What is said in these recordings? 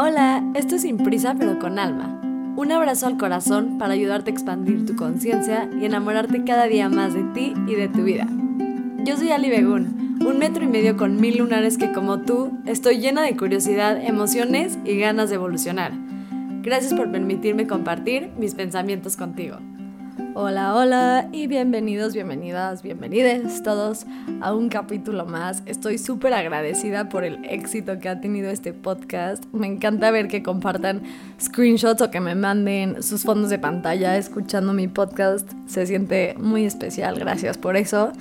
Hola, esto es Sin Prisa pero con Alma. Un abrazo al corazón para ayudarte a expandir tu conciencia y enamorarte cada día más de ti y de tu vida. Yo soy Ali Begun, un metro y medio con mil lunares que como tú estoy llena de curiosidad, emociones y ganas de evolucionar. Gracias por permitirme compartir mis pensamientos contigo. Hola, hola y bienvenidos, bienvenidas, bienvenides todos a un capítulo más. Estoy súper agradecida por el éxito que ha tenido este podcast. Me encanta ver que compartan screenshots o que me manden sus fondos de pantalla escuchando mi podcast. Se siente muy especial, gracias por eso.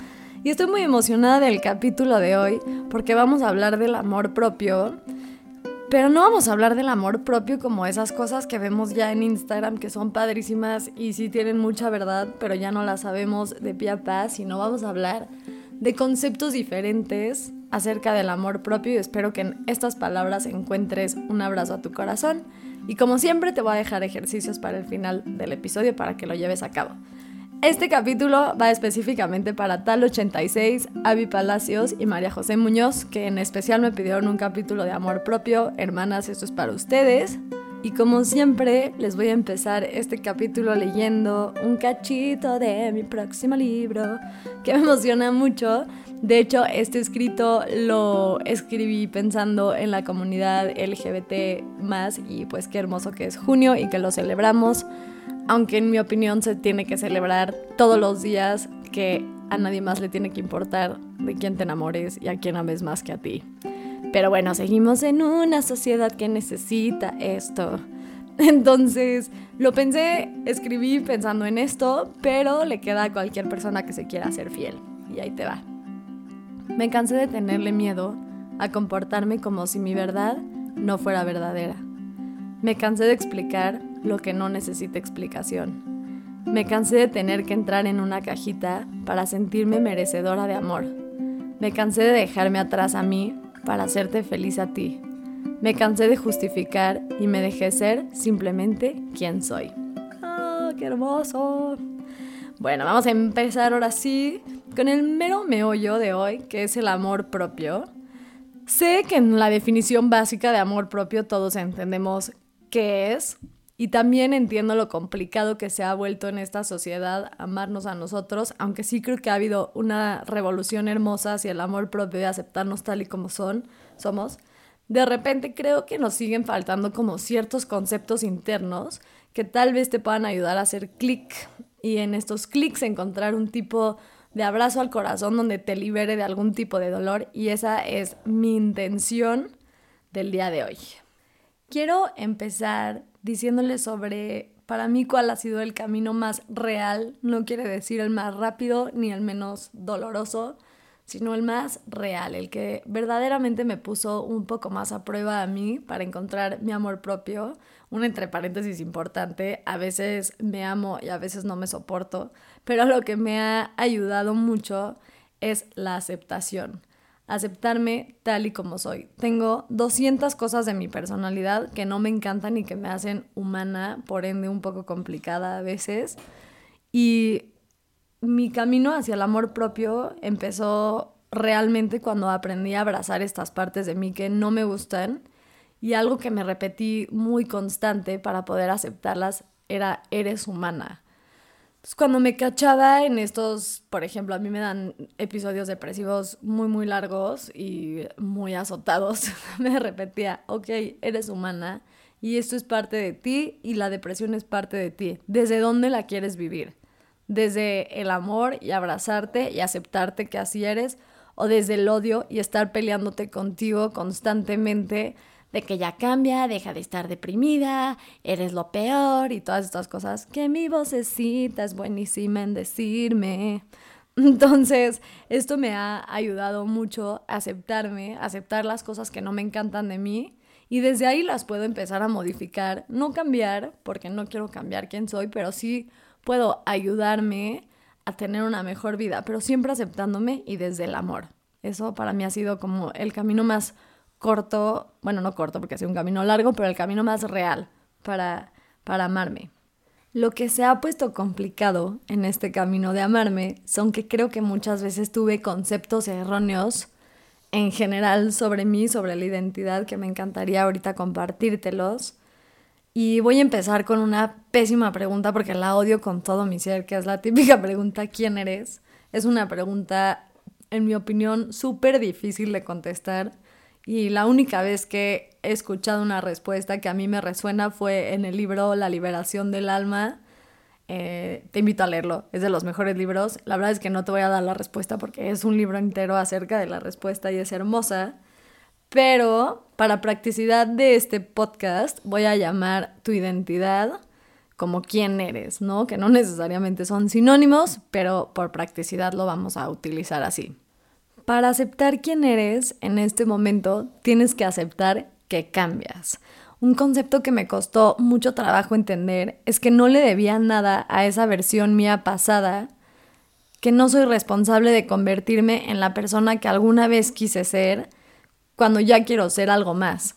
Y estoy muy emocionada del capítulo de hoy porque vamos a hablar del amor propio pero no vamos a hablar del amor propio como esas cosas que vemos ya en Instagram que son padrísimas y sí tienen mucha verdad, pero ya no las sabemos de pie a pie, sino vamos a hablar de conceptos diferentes acerca del amor propio y espero que en estas palabras encuentres un abrazo a tu corazón. Y como siempre te voy a dejar ejercicios para el final del episodio para que lo lleves a cabo. Este capítulo va específicamente para Tal 86, Avi Palacios y María José Muñoz, que en especial me pidieron un capítulo de amor propio. Hermanas, esto es para ustedes. Y como siempre, les voy a empezar este capítulo leyendo un cachito de mi próximo libro, que me emociona mucho. De hecho, este escrito lo escribí pensando en la comunidad LGBT más y pues qué hermoso que es junio y que lo celebramos aunque en mi opinión se tiene que celebrar todos los días, que a nadie más le tiene que importar de quién te enamores y a quién ames más que a ti. Pero bueno, seguimos en una sociedad que necesita esto. Entonces, lo pensé, escribí pensando en esto, pero le queda a cualquier persona que se quiera ser fiel. Y ahí te va. Me cansé de tenerle miedo a comportarme como si mi verdad no fuera verdadera. Me cansé de explicar lo que no necesita explicación. Me cansé de tener que entrar en una cajita para sentirme merecedora de amor. Me cansé de dejarme atrás a mí para hacerte feliz a ti. Me cansé de justificar y me dejé ser simplemente quien soy. ¡Ah, qué hermoso! Bueno, vamos a empezar ahora sí con el mero meollo de hoy, que es el amor propio. Sé que en la definición básica de amor propio todos entendemos qué es, y también entiendo lo complicado que se ha vuelto en esta sociedad amarnos a nosotros, aunque sí creo que ha habido una revolución hermosa hacia el amor propio y aceptarnos tal y como son, somos. De repente creo que nos siguen faltando como ciertos conceptos internos que tal vez te puedan ayudar a hacer clic y en estos clics encontrar un tipo de abrazo al corazón donde te libere de algún tipo de dolor y esa es mi intención del día de hoy. Quiero empezar diciéndole sobre, para mí, cuál ha sido el camino más real. No quiere decir el más rápido ni el menos doloroso, sino el más real, el que verdaderamente me puso un poco más a prueba a mí para encontrar mi amor propio. Un entre paréntesis importante, a veces me amo y a veces no me soporto, pero lo que me ha ayudado mucho es la aceptación aceptarme tal y como soy. Tengo 200 cosas de mi personalidad que no me encantan y que me hacen humana, por ende un poco complicada a veces. Y mi camino hacia el amor propio empezó realmente cuando aprendí a abrazar estas partes de mí que no me gustan. Y algo que me repetí muy constante para poder aceptarlas era eres humana cuando me cachaba en estos, por ejemplo, a mí me dan episodios depresivos muy, muy largos y muy azotados, me repetía, ok, eres humana y esto es parte de ti y la depresión es parte de ti. ¿Desde dónde la quieres vivir? ¿Desde el amor y abrazarte y aceptarte que así eres? ¿O desde el odio y estar peleándote contigo constantemente? De que ya cambia, deja de estar deprimida, eres lo peor y todas estas cosas que mi vocecita es buenísima en decirme. Entonces, esto me ha ayudado mucho a aceptarme, aceptar las cosas que no me encantan de mí y desde ahí las puedo empezar a modificar, no cambiar, porque no quiero cambiar quién soy, pero sí puedo ayudarme a tener una mejor vida, pero siempre aceptándome y desde el amor. Eso para mí ha sido como el camino más corto, bueno, no corto porque ha sido un camino largo, pero el camino más real para, para amarme. Lo que se ha puesto complicado en este camino de amarme son que creo que muchas veces tuve conceptos erróneos en general sobre mí, sobre la identidad, que me encantaría ahorita compartírtelos. Y voy a empezar con una pésima pregunta porque la odio con todo mi ser, que es la típica pregunta ¿quién eres? Es una pregunta, en mi opinión, súper difícil de contestar. Y la única vez que he escuchado una respuesta que a mí me resuena fue en el libro La liberación del alma eh, te invito a leerlo, es de los mejores libros. La verdad es que no te voy a dar la respuesta porque es un libro entero acerca de la respuesta y es hermosa. Pero para practicidad de este podcast voy a llamar tu identidad como quién eres, ¿no? Que no necesariamente son sinónimos, pero por practicidad lo vamos a utilizar así. Para aceptar quién eres en este momento, tienes que aceptar que cambias. Un concepto que me costó mucho trabajo entender es que no le debía nada a esa versión mía pasada, que no soy responsable de convertirme en la persona que alguna vez quise ser cuando ya quiero ser algo más.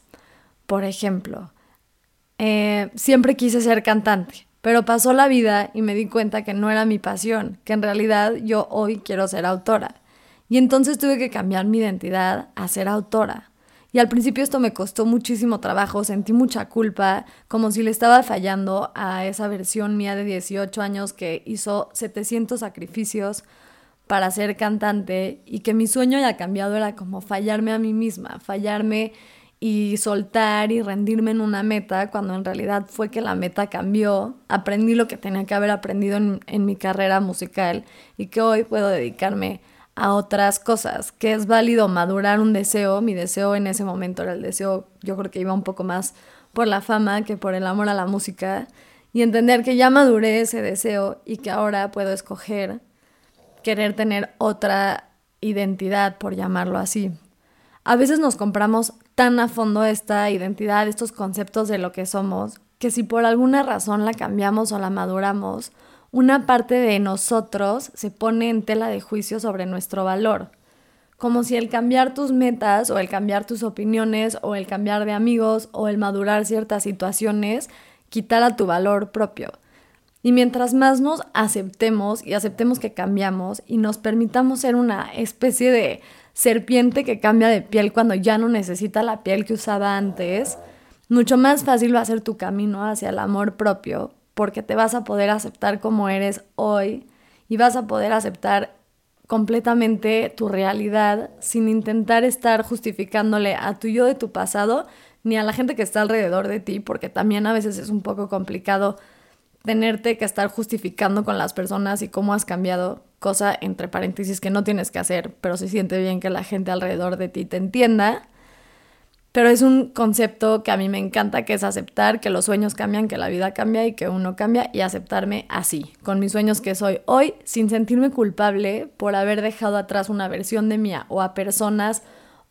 Por ejemplo, eh, siempre quise ser cantante, pero pasó la vida y me di cuenta que no era mi pasión, que en realidad yo hoy quiero ser autora. Y entonces tuve que cambiar mi identidad a ser autora. Y al principio esto me costó muchísimo trabajo, sentí mucha culpa, como si le estaba fallando a esa versión mía de 18 años que hizo 700 sacrificios para ser cantante y que mi sueño haya cambiado era como fallarme a mí misma, fallarme y soltar y rendirme en una meta cuando en realidad fue que la meta cambió, aprendí lo que tenía que haber aprendido en, en mi carrera musical y que hoy puedo dedicarme a otras cosas, que es válido madurar un deseo, mi deseo en ese momento era el deseo, yo creo que iba un poco más por la fama que por el amor a la música, y entender que ya maduré ese deseo y que ahora puedo escoger querer tener otra identidad, por llamarlo así. A veces nos compramos tan a fondo esta identidad, estos conceptos de lo que somos, que si por alguna razón la cambiamos o la maduramos, una parte de nosotros se pone en tela de juicio sobre nuestro valor. Como si el cambiar tus metas o el cambiar tus opiniones o el cambiar de amigos o el madurar ciertas situaciones quitara tu valor propio. Y mientras más nos aceptemos y aceptemos que cambiamos y nos permitamos ser una especie de serpiente que cambia de piel cuando ya no necesita la piel que usaba antes, mucho más fácil va a ser tu camino hacia el amor propio porque te vas a poder aceptar como eres hoy y vas a poder aceptar completamente tu realidad sin intentar estar justificándole a tu yo de tu pasado ni a la gente que está alrededor de ti, porque también a veces es un poco complicado tenerte que estar justificando con las personas y cómo has cambiado, cosa entre paréntesis que no tienes que hacer, pero se siente bien que la gente alrededor de ti te entienda. Pero es un concepto que a mí me encanta, que es aceptar que los sueños cambian, que la vida cambia y que uno cambia y aceptarme así, con mis sueños que soy hoy, sin sentirme culpable por haber dejado atrás una versión de mía o a personas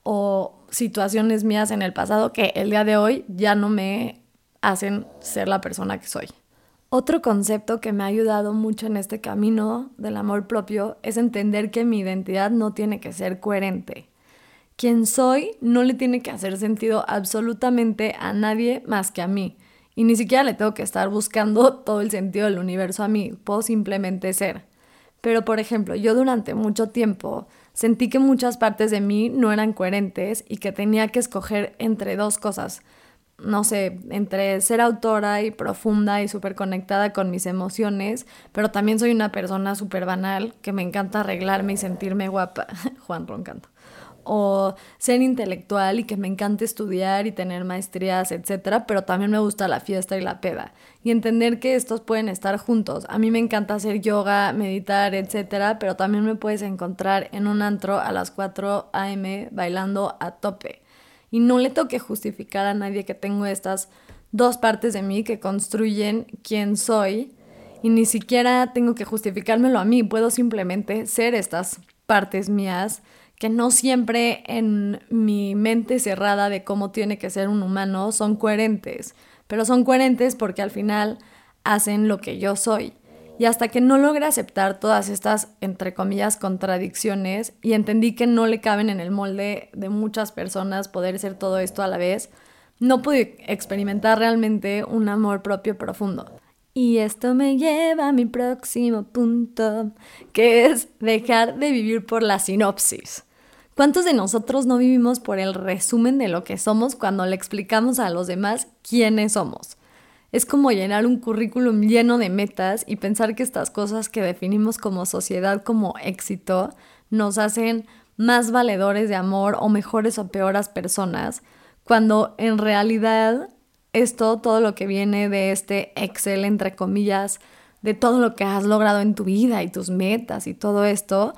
o situaciones mías en el pasado que el día de hoy ya no me hacen ser la persona que soy. Otro concepto que me ha ayudado mucho en este camino del amor propio es entender que mi identidad no tiene que ser coherente quien soy no le tiene que hacer sentido absolutamente a nadie más que a mí. Y ni siquiera le tengo que estar buscando todo el sentido del universo a mí, puedo simplemente ser. Pero por ejemplo, yo durante mucho tiempo sentí que muchas partes de mí no eran coherentes y que tenía que escoger entre dos cosas. No sé, entre ser autora y profunda y súper conectada con mis emociones, pero también soy una persona súper banal que me encanta arreglarme y sentirme guapa. Juan roncando o ser intelectual y que me encante estudiar y tener maestrías, etcétera, pero también me gusta la fiesta y la peda. Y entender que estos pueden estar juntos. A mí me encanta hacer yoga, meditar, etcétera, pero también me puedes encontrar en un antro a las 4 a.m. bailando a tope. Y no le toque justificar a nadie que tengo estas dos partes de mí que construyen quién soy y ni siquiera tengo que justificármelo a mí, puedo simplemente ser estas partes mías que no siempre en mi mente cerrada de cómo tiene que ser un humano son coherentes, pero son coherentes porque al final hacen lo que yo soy. Y hasta que no logré aceptar todas estas, entre comillas, contradicciones y entendí que no le caben en el molde de muchas personas poder ser todo esto a la vez, no pude experimentar realmente un amor propio profundo. Y esto me lleva a mi próximo punto, que es dejar de vivir por la sinopsis. ¿Cuántos de nosotros no vivimos por el resumen de lo que somos cuando le explicamos a los demás quiénes somos? Es como llenar un currículum lleno de metas y pensar que estas cosas que definimos como sociedad como éxito nos hacen más valedores de amor o mejores o peores personas, cuando en realidad esto, todo lo que viene de este Excel, entre comillas, de todo lo que has logrado en tu vida y tus metas y todo esto,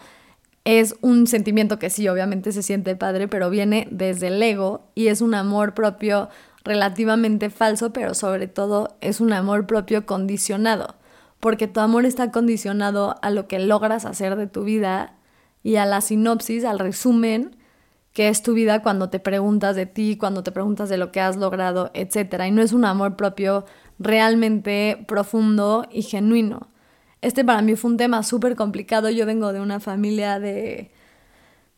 es un sentimiento que sí, obviamente se siente padre, pero viene desde el ego y es un amor propio relativamente falso, pero sobre todo es un amor propio condicionado, porque tu amor está condicionado a lo que logras hacer de tu vida y a la sinopsis, al resumen que es tu vida cuando te preguntas de ti, cuando te preguntas de lo que has logrado, etc. Y no es un amor propio realmente profundo y genuino. Este para mí fue un tema súper complicado. Yo vengo de una familia de,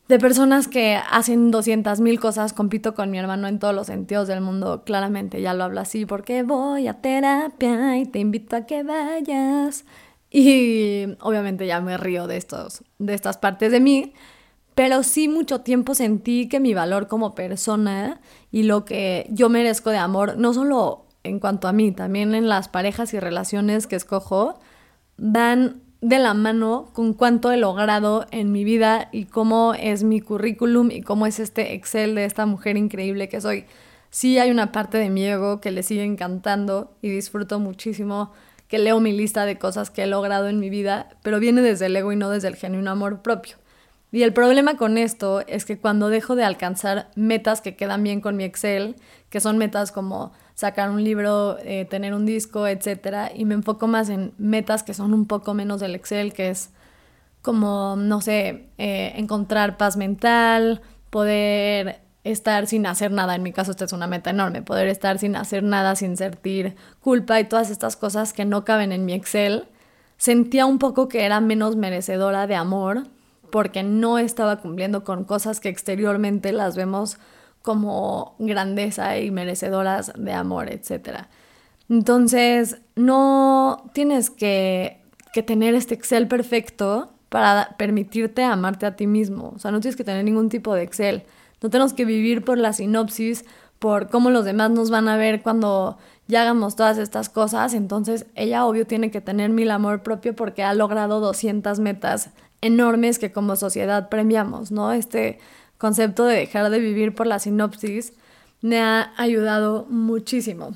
de personas que hacen 200 mil cosas. Compito con mi hermano en todos los sentidos del mundo. Claramente ya lo hablo así porque voy a terapia y te invito a que vayas. Y obviamente ya me río de, estos, de estas partes de mí. Pero sí mucho tiempo sentí que mi valor como persona y lo que yo merezco de amor, no solo en cuanto a mí, también en las parejas y relaciones que escojo, van de la mano con cuánto he logrado en mi vida y cómo es mi currículum y cómo es este Excel de esta mujer increíble que soy. Sí hay una parte de mi ego que le sigue encantando y disfruto muchísimo que leo mi lista de cosas que he logrado en mi vida, pero viene desde el ego y no desde el genuino amor propio. Y el problema con esto es que cuando dejo de alcanzar metas que quedan bien con mi Excel, que son metas como sacar un libro, eh, tener un disco, etc., y me enfoco más en metas que son un poco menos del Excel, que es como, no sé, eh, encontrar paz mental, poder estar sin hacer nada, en mi caso esta es una meta enorme, poder estar sin hacer nada, sin sentir culpa y todas estas cosas que no caben en mi Excel, sentía un poco que era menos merecedora de amor porque no estaba cumpliendo con cosas que exteriormente las vemos como grandeza y merecedoras de amor, etc. Entonces, no tienes que, que tener este Excel perfecto para permitirte amarte a ti mismo. O sea, no tienes que tener ningún tipo de Excel. No tenemos que vivir por la sinopsis, por cómo los demás nos van a ver cuando ya hagamos todas estas cosas. Entonces, ella obvio tiene que tener mil amor propio porque ha logrado 200 metas enormes que como sociedad premiamos, ¿no? Este concepto de dejar de vivir por la sinopsis me ha ayudado muchísimo.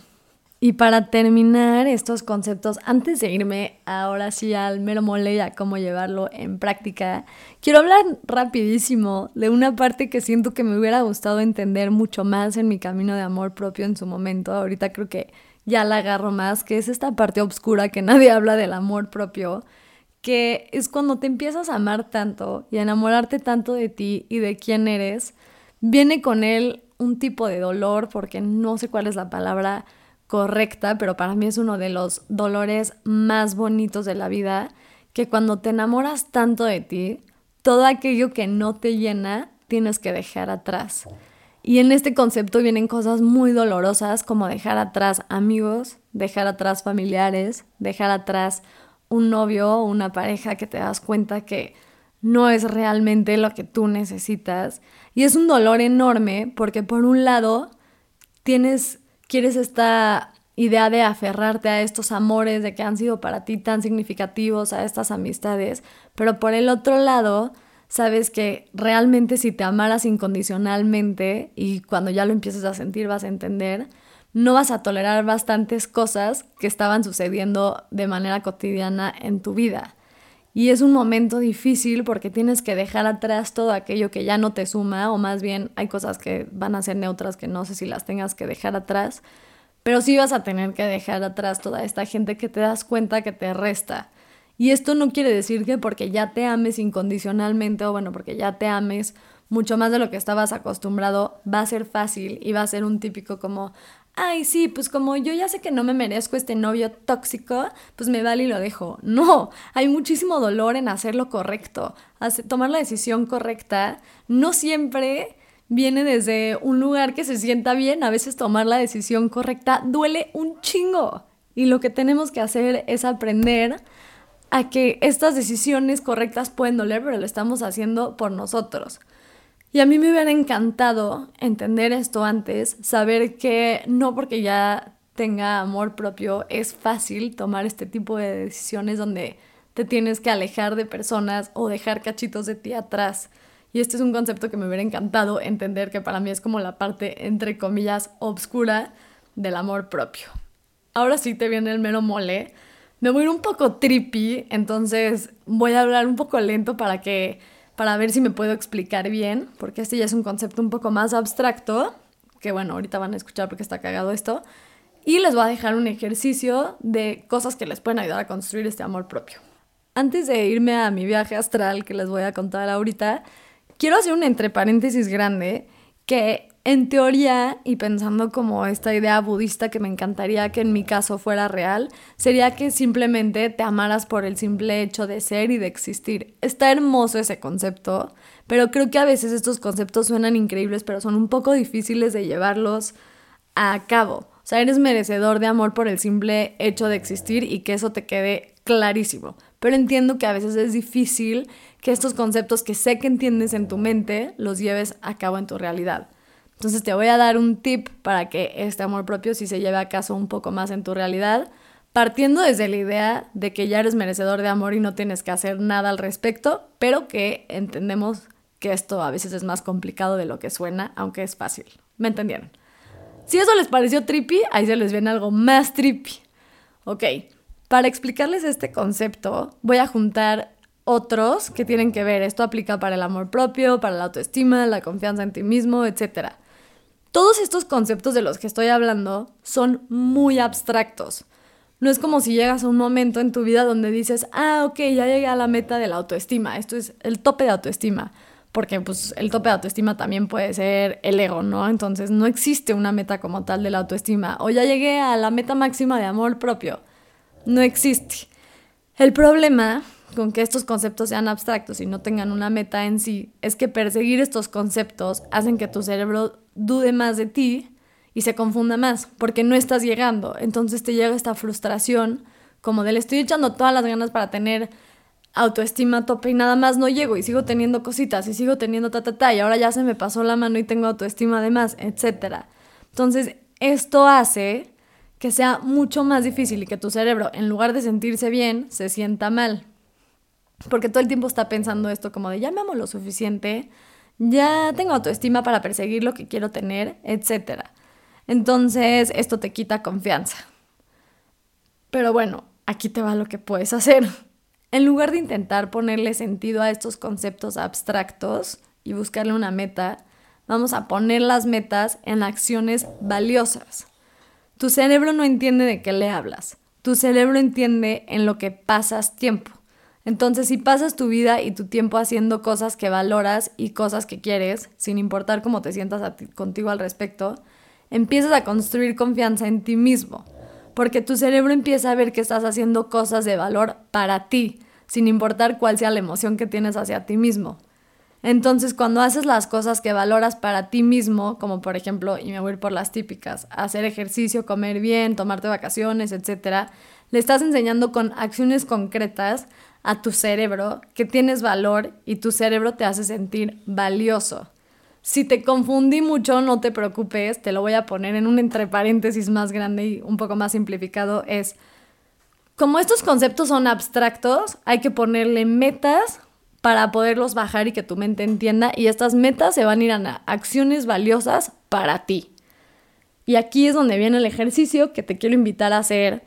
Y para terminar estos conceptos, antes de irme ahora sí al mero mole y a cómo llevarlo en práctica, quiero hablar rapidísimo de una parte que siento que me hubiera gustado entender mucho más en mi camino de amor propio en su momento. Ahorita creo que ya la agarro más, que es esta parte oscura que nadie habla del amor propio que es cuando te empiezas a amar tanto y a enamorarte tanto de ti y de quién eres, viene con él un tipo de dolor, porque no sé cuál es la palabra correcta, pero para mí es uno de los dolores más bonitos de la vida, que cuando te enamoras tanto de ti, todo aquello que no te llena, tienes que dejar atrás. Y en este concepto vienen cosas muy dolorosas como dejar atrás amigos, dejar atrás familiares, dejar atrás un novio o una pareja que te das cuenta que no es realmente lo que tú necesitas. Y es un dolor enorme porque por un lado tienes, quieres esta idea de aferrarte a estos amores, de que han sido para ti tan significativos, a estas amistades, pero por el otro lado, sabes que realmente si te amaras incondicionalmente y cuando ya lo empieces a sentir vas a entender, no vas a tolerar bastantes cosas que estaban sucediendo de manera cotidiana en tu vida. Y es un momento difícil porque tienes que dejar atrás todo aquello que ya no te suma, o más bien hay cosas que van a ser neutras que no sé si las tengas que dejar atrás, pero sí vas a tener que dejar atrás toda esta gente que te das cuenta que te resta. Y esto no quiere decir que porque ya te ames incondicionalmente o bueno, porque ya te ames mucho más de lo que estabas acostumbrado, va a ser fácil y va a ser un típico como, ay, sí, pues como yo ya sé que no me merezco este novio tóxico, pues me vale y lo dejo. No, hay muchísimo dolor en hacer lo correcto, tomar la decisión correcta. No siempre viene desde un lugar que se sienta bien, a veces tomar la decisión correcta duele un chingo. Y lo que tenemos que hacer es aprender a que estas decisiones correctas pueden doler, pero lo estamos haciendo por nosotros. Y a mí me hubiera encantado entender esto antes, saber que no porque ya tenga amor propio es fácil tomar este tipo de decisiones donde te tienes que alejar de personas o dejar cachitos de ti atrás. Y este es un concepto que me hubiera encantado entender que para mí es como la parte, entre comillas, obscura del amor propio. Ahora sí te viene el mero mole. Me voy a ir un poco trippy, entonces voy a hablar un poco lento para que para ver si me puedo explicar bien, porque este ya es un concepto un poco más abstracto, que bueno, ahorita van a escuchar porque está cagado esto, y les voy a dejar un ejercicio de cosas que les pueden ayudar a construir este amor propio. Antes de irme a mi viaje astral que les voy a contar ahorita, quiero hacer un entre paréntesis grande que en teoría, y pensando como esta idea budista que me encantaría que en mi caso fuera real, sería que simplemente te amaras por el simple hecho de ser y de existir. Está hermoso ese concepto, pero creo que a veces estos conceptos suenan increíbles, pero son un poco difíciles de llevarlos a cabo. O sea, eres merecedor de amor por el simple hecho de existir y que eso te quede clarísimo. Pero entiendo que a veces es difícil que estos conceptos que sé que entiendes en tu mente los lleves a cabo en tu realidad. Entonces te voy a dar un tip para que este amor propio sí se lleve a caso un poco más en tu realidad, partiendo desde la idea de que ya eres merecedor de amor y no tienes que hacer nada al respecto, pero que entendemos que esto a veces es más complicado de lo que suena, aunque es fácil. ¿Me entendieron? Si eso les pareció trippy, ahí se les viene algo más trippy. Ok, para explicarles este concepto, voy a juntar otros que tienen que ver. Esto aplica para el amor propio, para la autoestima, la confianza en ti mismo, etc. Todos estos conceptos de los que estoy hablando son muy abstractos. No es como si llegas a un momento en tu vida donde dices, ah, ok, ya llegué a la meta de la autoestima. Esto es el tope de autoestima. Porque pues el tope de autoestima también puede ser el ego, ¿no? Entonces no existe una meta como tal de la autoestima. O ya llegué a la meta máxima de amor propio. No existe. El problema con que estos conceptos sean abstractos y no tengan una meta en sí es que perseguir estos conceptos hacen que tu cerebro dude más de ti y se confunda más, porque no estás llegando. Entonces te llega esta frustración como de le estoy echando todas las ganas para tener autoestima tope y nada más no llego y sigo teniendo cositas y sigo teniendo ta ta ta y ahora ya se me pasó la mano y tengo autoestima además, etc. Entonces, esto hace que sea mucho más difícil y que tu cerebro, en lugar de sentirse bien, se sienta mal. Porque todo el tiempo está pensando esto como de ya me amo lo suficiente, ya tengo autoestima para perseguir lo que quiero tener, etc. Entonces esto te quita confianza. Pero bueno, aquí te va lo que puedes hacer. En lugar de intentar ponerle sentido a estos conceptos abstractos y buscarle una meta, vamos a poner las metas en acciones valiosas. Tu cerebro no entiende de qué le hablas. Tu cerebro entiende en lo que pasas tiempo. Entonces, si pasas tu vida y tu tiempo haciendo cosas que valoras y cosas que quieres, sin importar cómo te sientas contigo al respecto, empiezas a construir confianza en ti mismo, porque tu cerebro empieza a ver que estás haciendo cosas de valor para ti, sin importar cuál sea la emoción que tienes hacia ti mismo. Entonces, cuando haces las cosas que valoras para ti mismo, como por ejemplo, y me voy a ir por las típicas, hacer ejercicio, comer bien, tomarte vacaciones, etc., le estás enseñando con acciones concretas a tu cerebro que tienes valor y tu cerebro te hace sentir valioso. Si te confundí mucho, no te preocupes, te lo voy a poner en un entre paréntesis más grande y un poco más simplificado, es como estos conceptos son abstractos, hay que ponerle metas para poderlos bajar y que tu mente entienda y estas metas se van a ir a acciones valiosas para ti. Y aquí es donde viene el ejercicio que te quiero invitar a hacer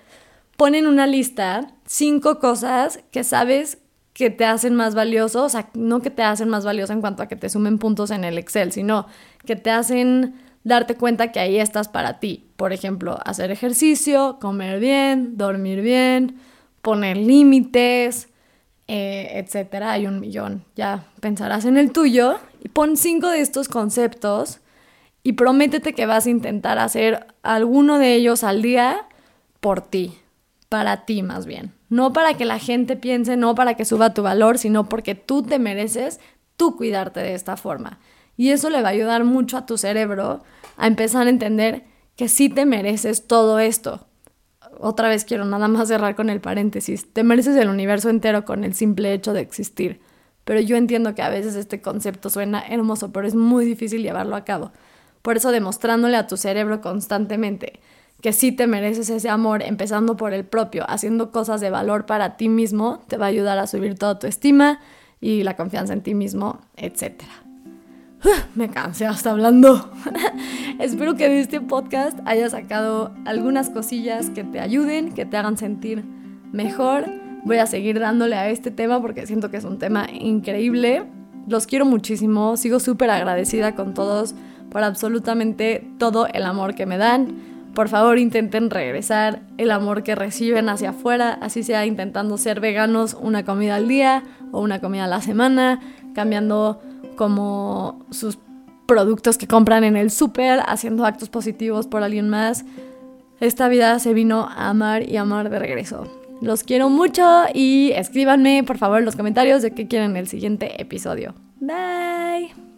pon en una lista cinco cosas que sabes que te hacen más valioso, o sea, no que te hacen más valioso en cuanto a que te sumen puntos en el Excel, sino que te hacen darte cuenta que ahí estás para ti. Por ejemplo, hacer ejercicio, comer bien, dormir bien, poner límites, eh, etcétera. Hay un millón. Ya pensarás en el tuyo y pon cinco de estos conceptos y prométete que vas a intentar hacer alguno de ellos al día por ti para ti más bien. No para que la gente piense, no para que suba tu valor, sino porque tú te mereces tú cuidarte de esta forma. Y eso le va a ayudar mucho a tu cerebro a empezar a entender que sí te mereces todo esto. Otra vez quiero nada más cerrar con el paréntesis. Te mereces el universo entero con el simple hecho de existir. pero yo entiendo que a veces este concepto suena hermoso, pero es muy difícil llevarlo a cabo. Por eso demostrándole a tu cerebro constantemente que sí te mereces ese amor, empezando por el propio, haciendo cosas de valor para ti mismo, te va a ayudar a subir toda tu estima y la confianza en ti mismo, etc. Me cansé hasta hablando. Espero que de este podcast hayas sacado algunas cosillas que te ayuden, que te hagan sentir mejor. Voy a seguir dándole a este tema porque siento que es un tema increíble. Los quiero muchísimo, sigo súper agradecida con todos por absolutamente todo el amor que me dan por favor intenten regresar el amor que reciben hacia afuera, así sea intentando ser veganos una comida al día o una comida a la semana, cambiando como sus productos que compran en el súper, haciendo actos positivos por alguien más. Esta vida se vino a amar y amar de regreso. Los quiero mucho y escríbanme por favor en los comentarios de qué quieren el siguiente episodio. Bye.